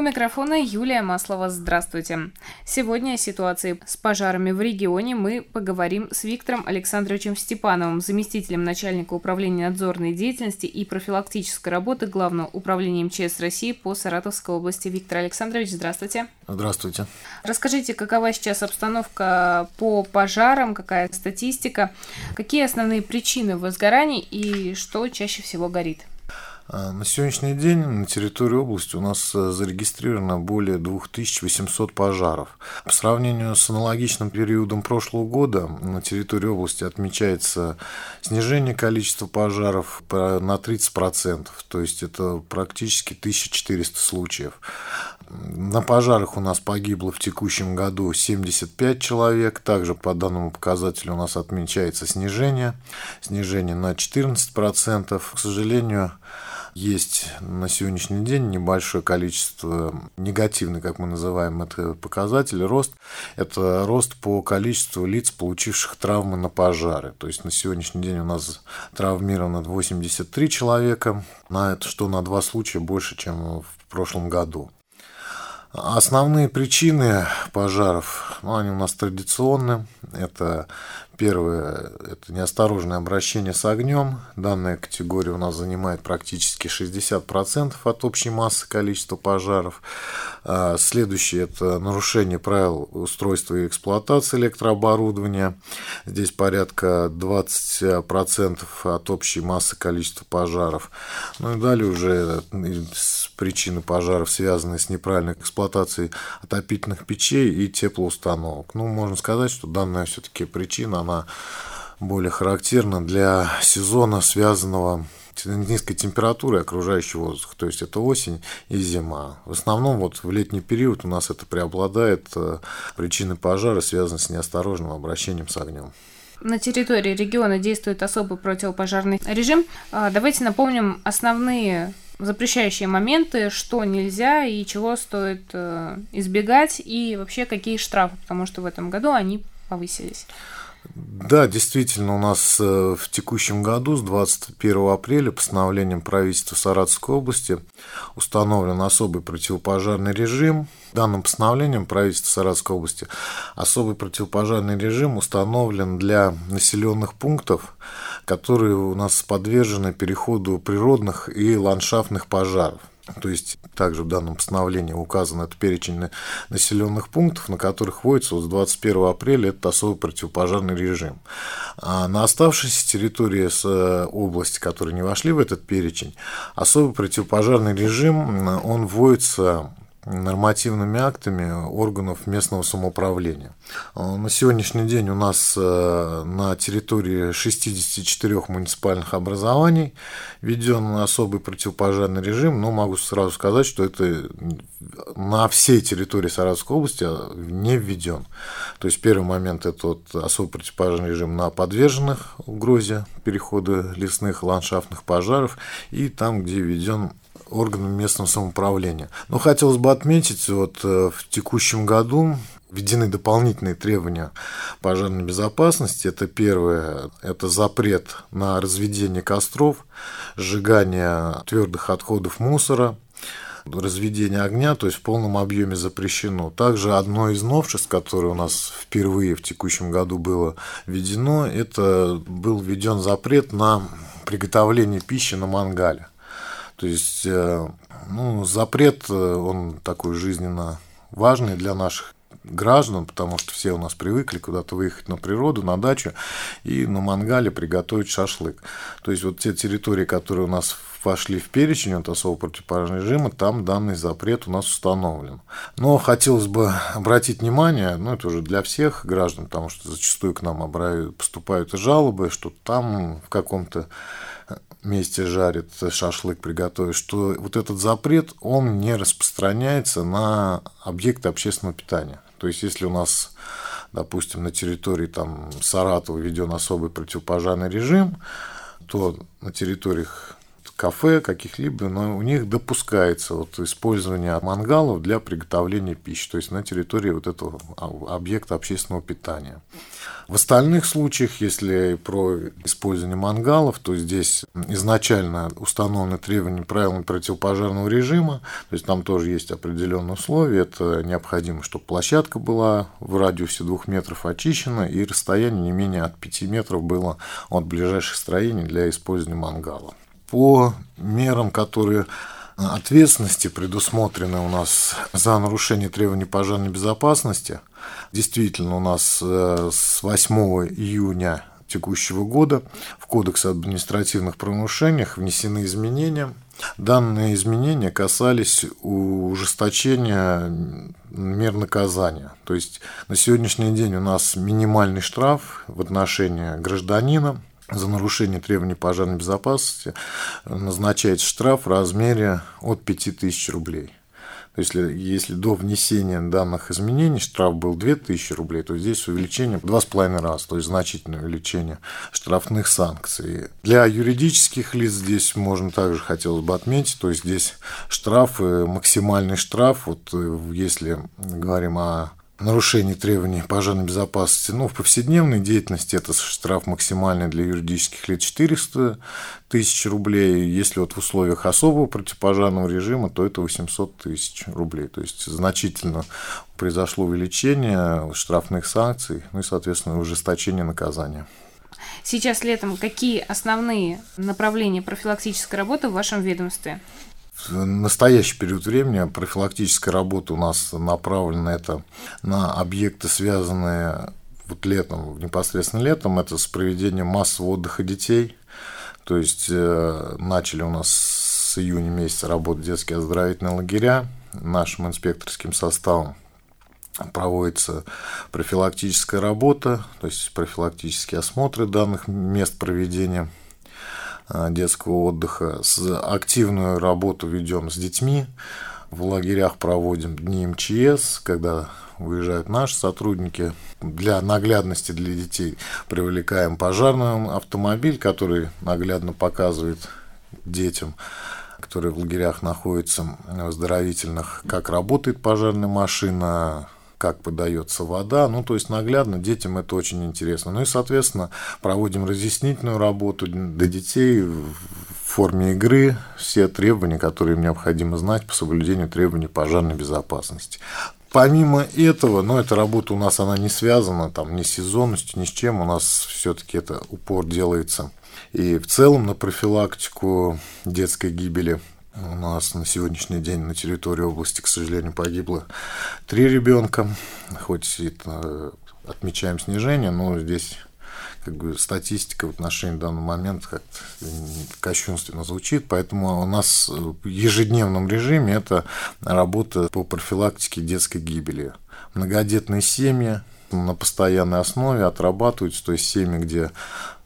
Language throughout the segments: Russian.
У микрофона Юлия Маслова. Здравствуйте. Сегодня о ситуации с пожарами в регионе мы поговорим с Виктором Александровичем Степановым, заместителем начальника управления надзорной деятельности и профилактической работы Главного управления МЧС России по Саратовской области. Виктор Александрович, здравствуйте. Здравствуйте. Расскажите, какова сейчас обстановка по пожарам, какая статистика, какие основные причины возгораний и что чаще всего горит? А, на сегодняшний день на территории области у нас э, зарегистрировано более 2800 пожаров. По сравнению с аналогичным периодом прошлого года на территории области отмечается снижение количества пожаров на 30%, то есть это практически 1400 случаев. На пожарах у нас погибло в текущем году 75 человек. Также по данному показателю у нас отмечается снижение. Снижение на 14%. К сожалению, есть на сегодняшний день небольшое количество негативный, как мы называем это показатель, рост. Это рост по количеству лиц, получивших травмы на пожары. То есть на сегодняшний день у нас травмировано 83 человека, на это, что на два случая больше, чем в прошлом году. Основные причины пожаров, ну, они у нас традиционны. Это Первое – это неосторожное обращение с огнем. Данная категория у нас занимает практически 60% от общей массы количества пожаров. А, следующее – это нарушение правил устройства и эксплуатации электрооборудования. Здесь порядка 20% от общей массы количества пожаров. Ну и далее уже причины пожаров, связанные с неправильной эксплуатацией отопительных печей и теплоустановок. Ну, можно сказать, что данная все-таки причина, она более характерна для сезона, связанного низкой температурой окружающего воздуха, то есть это осень и зима. В основном вот в летний период у нас это преобладает э, причины пожара, связанные с неосторожным обращением с огнем. На территории региона действует особый противопожарный режим. А, давайте напомним основные запрещающие моменты, что нельзя и чего стоит э, избегать, и вообще какие штрафы, потому что в этом году они повысились. Да, действительно, у нас э, в текущем году с 21 апреля постановлением правительства Саратовской области установлен особый противопожарный режим. Данным постановлением правительства Саратовской области особый противопожарный режим установлен для населенных пунктов, которые у нас подвержены переходу природных и ландшафтных пожаров. То есть также в данном постановлении указан этот перечень населенных пунктов, на которых вводится вот с 21 апреля этот особый противопожарный режим. А на оставшейся территории с э, области, которые не вошли в этот перечень, особый противопожарный режим, он вводится нормативными актами органов местного самоуправления. А, на сегодняшний день у нас э, на территории 64 муниципальных образований введен особый противопожарный режим, но могу сразу сказать, что это на всей территории Саратовской области а, не введен. То есть первый момент это вот особый противопожарный режим на подверженных угрозе перехода лесных ландшафтных пожаров и там, где введен органам местного самоуправления. Но хотелось бы отметить, вот э, в текущем году введены дополнительные требования пожарной безопасности. Это первое, это запрет на разведение костров, сжигание твердых отходов мусора, разведение огня, то есть в полном объеме запрещено. Также одно из новшеств, которое у нас впервые в текущем году было введено, это был введен запрет на приготовление пищи на мангале. То есть, э, ну, запрет, э, он такой жизненно важный для наших граждан, потому что все у нас привыкли куда-то выехать на природу, на дачу и на мангале приготовить шашлык. То есть вот те территории, которые у нас вошли в перечень от особо противопожарного режима, там данный запрет у нас установлен. Но хотелось бы обратить внимание, ну это уже для всех граждан, потому что зачастую к нам поступают жалобы, что там в каком-то месте жарит шашлык приготовить, что вот этот запрет, он не распространяется на объекты общественного питания. То есть, если у нас, допустим, на территории там, Саратова введен особый противопожарный режим, то на территориях кафе каких-либо, но у них допускается вот использование мангалов для приготовления пищи, то есть на территории вот этого объекта общественного питания. В остальных случаях, если про использование мангалов, то здесь изначально установлены требования правилами противопожарного режима, то есть там тоже есть определенные условия. Это необходимо, чтобы площадка была в радиусе двух метров очищена и расстояние не менее от 5 метров было от ближайших строений для использования мангала. По мерам, которые ответственности, предусмотрены у нас за нарушение требований пожарной безопасности. Действительно, у нас э, с 8 июня текущего года в Кодекс об административных правонарушениях внесены изменения. Данные изменения касались ужесточения мер наказания. То есть на сегодняшний день у нас минимальный штраф в отношении гражданина за нарушение требований пожарной безопасности назначается штраф в размере от 5000 рублей. То есть, если, если до внесения данных изменений штраф был 2000 рублей, то здесь увеличение в 2,5 раза, то есть значительное увеличение штрафных санкций. Для юридических лиц здесь можно также хотелось бы отметить, то есть здесь штрафы, максимальный штраф, вот э, если говорим о нарушение требований пожарной безопасности. Ну, в повседневной деятельности это штраф максимальный для юридических лиц 400 тысяч рублей. Если вот в условиях особого противопожарного режима, то это 800 тысяч рублей. То есть значительно произошло увеличение штрафных санкций, ну и, соответственно, ужесточение наказания. Сейчас летом какие основные направления профилактической работы в вашем ведомстве? Настоящий период времени профилактическая работа у нас направлена это на объекты, связанные вот летом, непосредственно летом, это с проведением массового отдыха детей. То есть э, начали у нас с июня месяца работать детские оздоровительные лагеря нашим инспекторским составом проводится профилактическая работа, то есть профилактические осмотры данных мест проведения детского отдыха. С активную работу ведем с детьми. В лагерях проводим дни МЧС, когда выезжают наши сотрудники. Для наглядности для детей привлекаем пожарный автомобиль, который наглядно показывает детям, которые в лагерях находятся, оздоровительных, как работает пожарная машина, как подается вода. Ну, то есть наглядно детям это очень интересно. Ну и, соответственно, проводим разъяснительную работу для детей в форме игры, все требования, которые им необходимо знать по соблюдению требований пожарной безопасности. Помимо этого, но ну, эта работа у нас она не связана там ни с сезонностью, ни с чем, у нас все-таки это упор делается и в целом на профилактику детской гибели у нас на сегодняшний день на территории области, к сожалению, погибло три ребенка. Хоть это отмечаем снижение, но здесь как бы статистика в отношении данного момента как-то кощунственно звучит, поэтому у нас в ежедневном режиме это работа по профилактике детской гибели. Многодетные семьи на постоянной основе отрабатываются, то есть семьи, где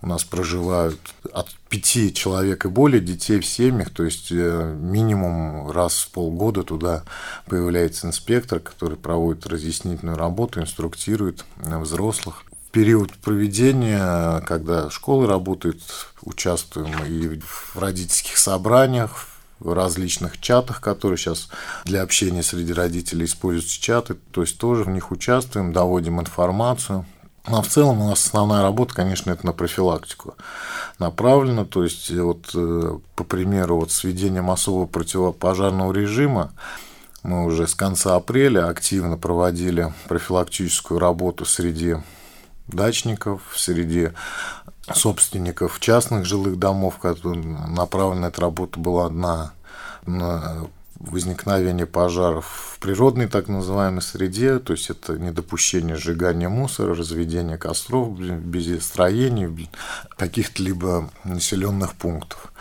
у нас проживают от пяти человек и более детей в семьях, то есть э, минимум раз в полгода туда появляется инспектор, который проводит разъяснительную работу, инструктирует э, взрослых. В период проведения, когда школы работают, участвуем и в родительских собраниях, в различных чатах, которые сейчас для общения среди родителей используются чаты, то есть тоже в них участвуем, доводим информацию, но в целом у нас основная работа, конечно, это на профилактику направлена. То есть, вот, э, по примеру, вот с введением особого противопожарного режима мы уже с конца апреля активно проводили профилактическую работу среди дачников, среди собственников частных жилых домов, направлена эта работа была на, на возникновение пожаров природной так называемой среде, то есть это недопущение сжигания мусора, разведение костров без строений, каких-то либо населенных пунктов.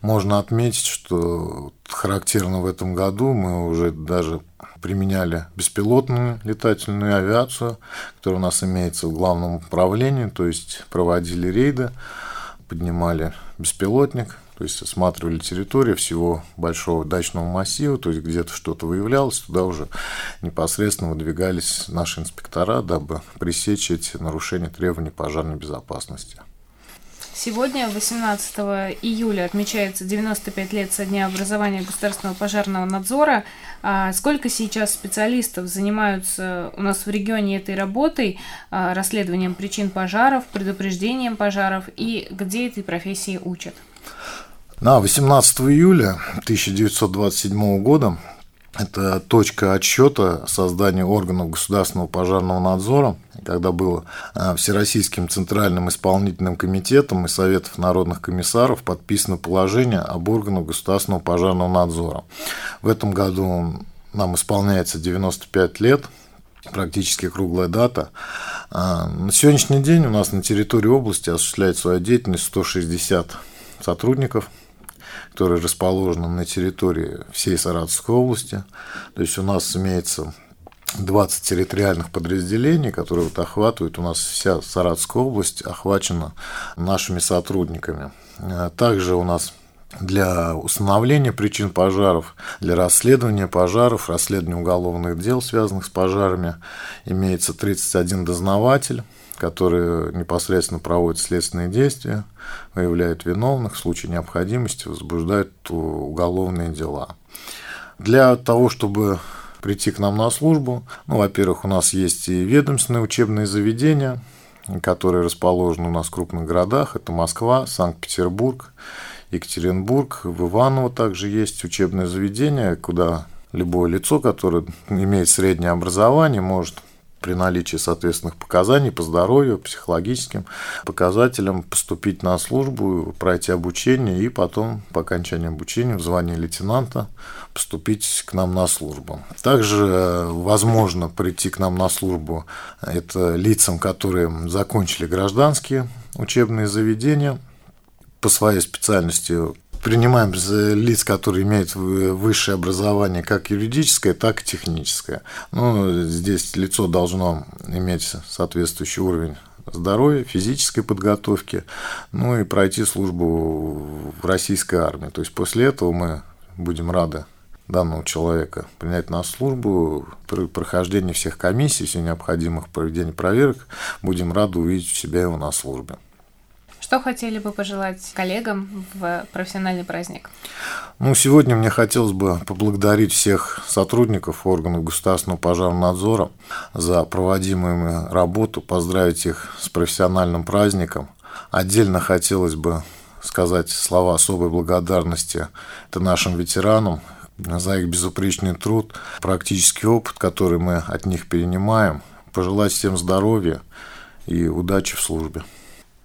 Можно отметить, что характерно в этом году мы уже даже применяли беспилотную летательную авиацию, которая у нас имеется в главном управлении, то есть проводили рейды, поднимали беспилотник, то есть осматривали территорию всего большого дачного массива, то есть где-то что-то выявлялось, туда уже непосредственно выдвигались наши инспектора, дабы пресечь эти нарушения требований пожарной безопасности. Сегодня, 18 июля, отмечается 95 лет со дня образования Государственного пожарного надзора. А сколько сейчас специалистов занимаются у нас в регионе этой работой, а, расследованием причин пожаров, предупреждением пожаров и где этой профессии учат? На 18 июля 1927 года это точка отсчета создания органов государственного пожарного надзора, когда было а, Всероссийским Центральным исполнительным комитетом и Советов народных комиссаров подписано положение об органах государственного пожарного надзора. В этом году нам исполняется 95 лет, практически круглая дата. А, на сегодняшний день у нас на территории области осуществляет свою деятельность 160 сотрудников – которые расположены на территории всей Саратовской области. То есть у нас имеется 20 территориальных подразделений, которые вот охватывают у нас вся Саратовская область, охвачена нашими сотрудниками. Также у нас для установления причин пожаров, для расследования пожаров, расследования уголовных дел, связанных с пожарами, имеется 31 дознаватель, которые непосредственно проводят следственные действия, выявляют виновных, в случае необходимости возбуждают уголовные дела. Для того, чтобы прийти к нам на службу, ну, во-первых, у нас есть и ведомственные учебные заведения, которые расположены у нас в крупных городах. Это Москва, Санкт-Петербург, Екатеринбург, в Иваново также есть учебное заведение, куда любое лицо, которое имеет среднее образование, может при наличии соответственных показаний по здоровью, психологическим показателям поступить на службу, пройти обучение и потом по окончании обучения в звании лейтенанта поступить к нам на службу. Также э, возможно прийти к нам на службу это лицам, которые закончили гражданские учебные заведения по своей специальности принимаем лиц, которые имеют высшее образование как юридическое, так и техническое. Ну, здесь лицо должно иметь соответствующий уровень здоровья, физической подготовки, ну и пройти службу в российской армии. То есть после этого мы будем рады данного человека принять на службу, при прохождении всех комиссий, всех необходимых проведений проверок, будем рады увидеть себя его на службе. Что хотели бы пожелать коллегам в профессиональный праздник? Ну, сегодня мне хотелось бы поблагодарить всех сотрудников органов государственного пожарного надзора за проводимую работу, поздравить их с профессиональным праздником. Отдельно хотелось бы сказать слова особой благодарности это нашим ветеранам за их безупречный труд, практический опыт, который мы от них перенимаем. Пожелать всем здоровья и удачи в службе.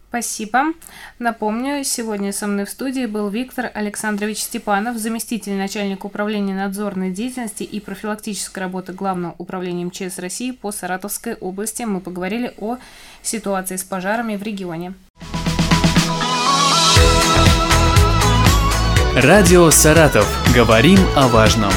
Спасибо. Напомню, сегодня со мной в студии был Виктор Александрович Степанов, заместитель начальника управления надзорной деятельности и профилактической работы Главного управления МЧС России по Саратовской области. Мы поговорили о ситуации с пожарами в регионе. Радио «Саратов». Говорим о важном.